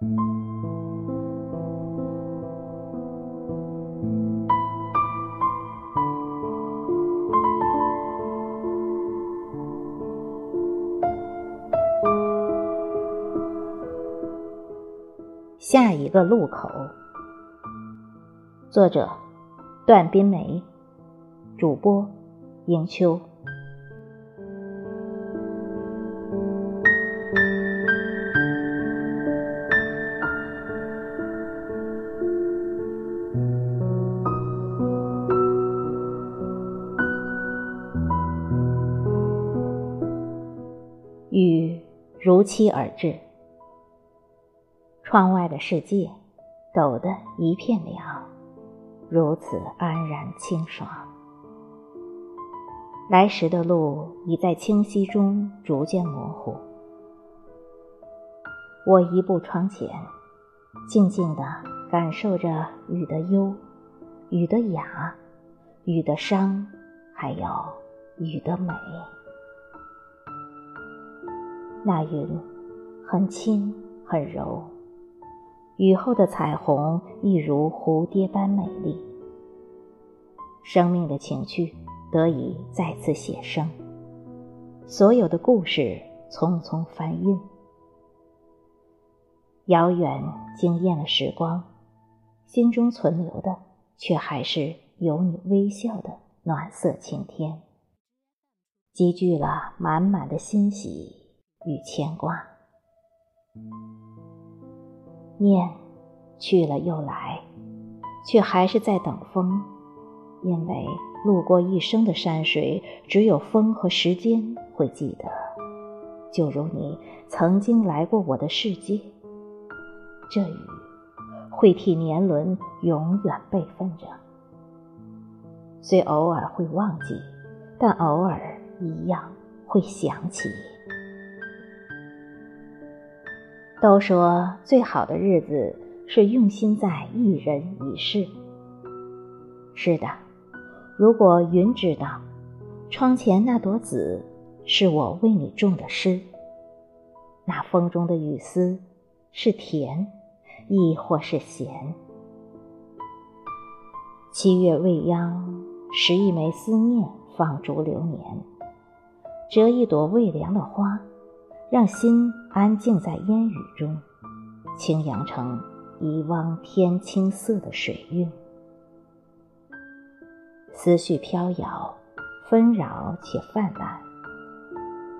下一个路口。作者：段斌梅，主播：迎秋。如期而至。窗外的世界，抖得一片凉，如此安然清爽。来时的路已在清晰中逐渐模糊。我移步窗前，静静地感受着雨的幽、雨的雅、雨的伤，还有雨的美。那云很轻很柔。雨后的彩虹亦如蝴蝶般美丽，生命的情趣得以再次写生，所有的故事匆匆翻印，遥远惊艳了时光，心中存留的却还是有你微笑的暖色晴天，积聚了满满的欣喜与牵挂。念去了又来，却还是在等风，因为路过一生的山水，只有风和时间会记得。就如你曾经来过我的世界，这雨会替年轮永远备份着。虽偶尔会忘记，但偶尔一样会想起。都说最好的日子是用心在一人一事。是的，如果云知道，窗前那朵紫是我为你种的诗，那风中的雨丝是甜，亦或是咸？七月未央，拾一枚思念，放逐流年，折一朵未凉的花。让心安静在烟雨中，轻扬成一汪天青色的水韵。思绪飘摇，纷扰且泛滥。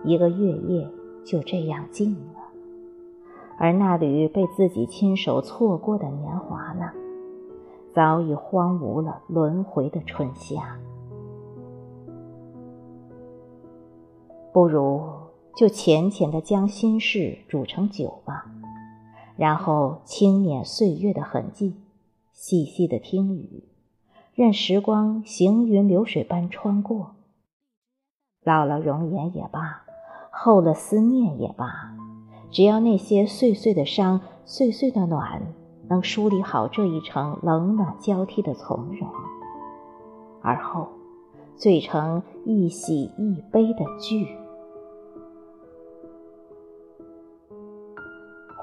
一个月夜就这样静了，而那缕被自己亲手错过的年华呢？早已荒芜了轮回的春夏。不如。就浅浅的将心事煮成酒吧，然后轻捻岁月的痕迹，细细的听雨，任时光行云流水般穿过。老了容颜也罢，厚了思念也罢，只要那些碎碎的伤、碎碎的暖，能梳理好这一程冷暖交替的从容，而后醉成一喜一悲的剧。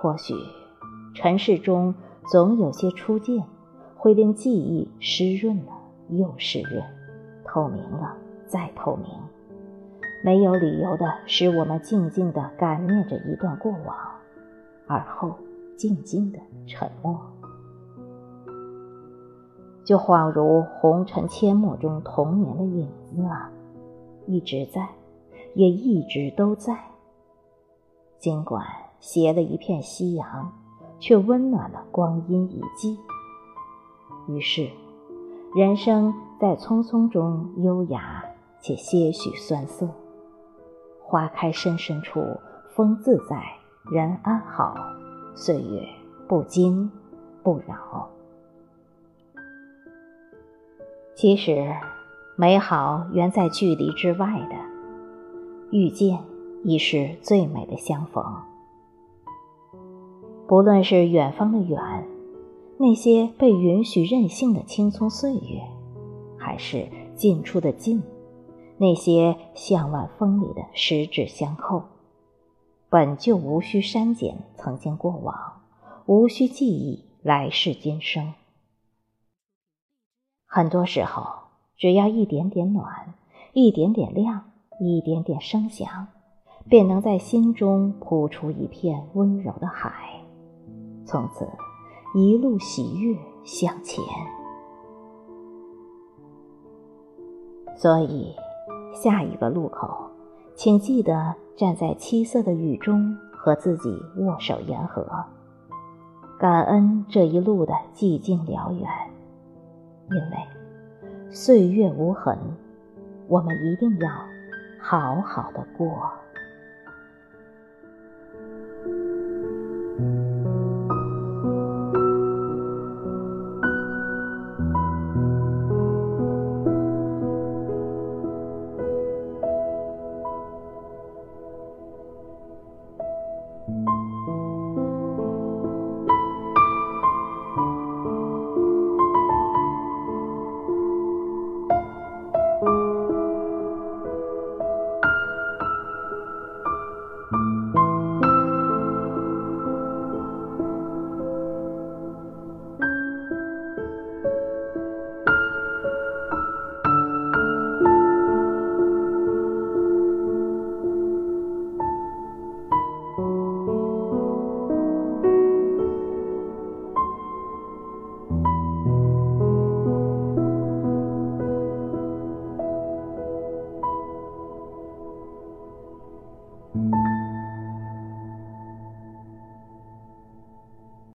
或许，尘世中总有些初见，会令记忆湿润了又湿润，透明了再透明，没有理由的使我们静静的感念着一段过往，而后静静的沉默，就恍如红尘阡陌中童年的影子啊，一直在，也一直都在，尽管。斜了一片夕阳，却温暖了光阴一季。于是，人生在匆匆中优雅且些许酸涩。花开深深处，风自在，人安好，岁月不惊不扰。其实，美好原在距离之外的，遇见已是最美的相逢。不论是远方的远，那些被允许任性的青葱岁月，还是近处的近，那些向晚风里的十指相扣，本就无需删减曾经过往，无需记忆来世今生。很多时候，只要一点点暖，一点点亮，一点点声响，便能在心中铺出一片温柔的海，从此一路喜悦向前。所以，下一个路口，请记得站在七色的雨中，和自己握手言和，感恩这一路的寂静辽远，因为岁月无痕，我们一定要好好的过。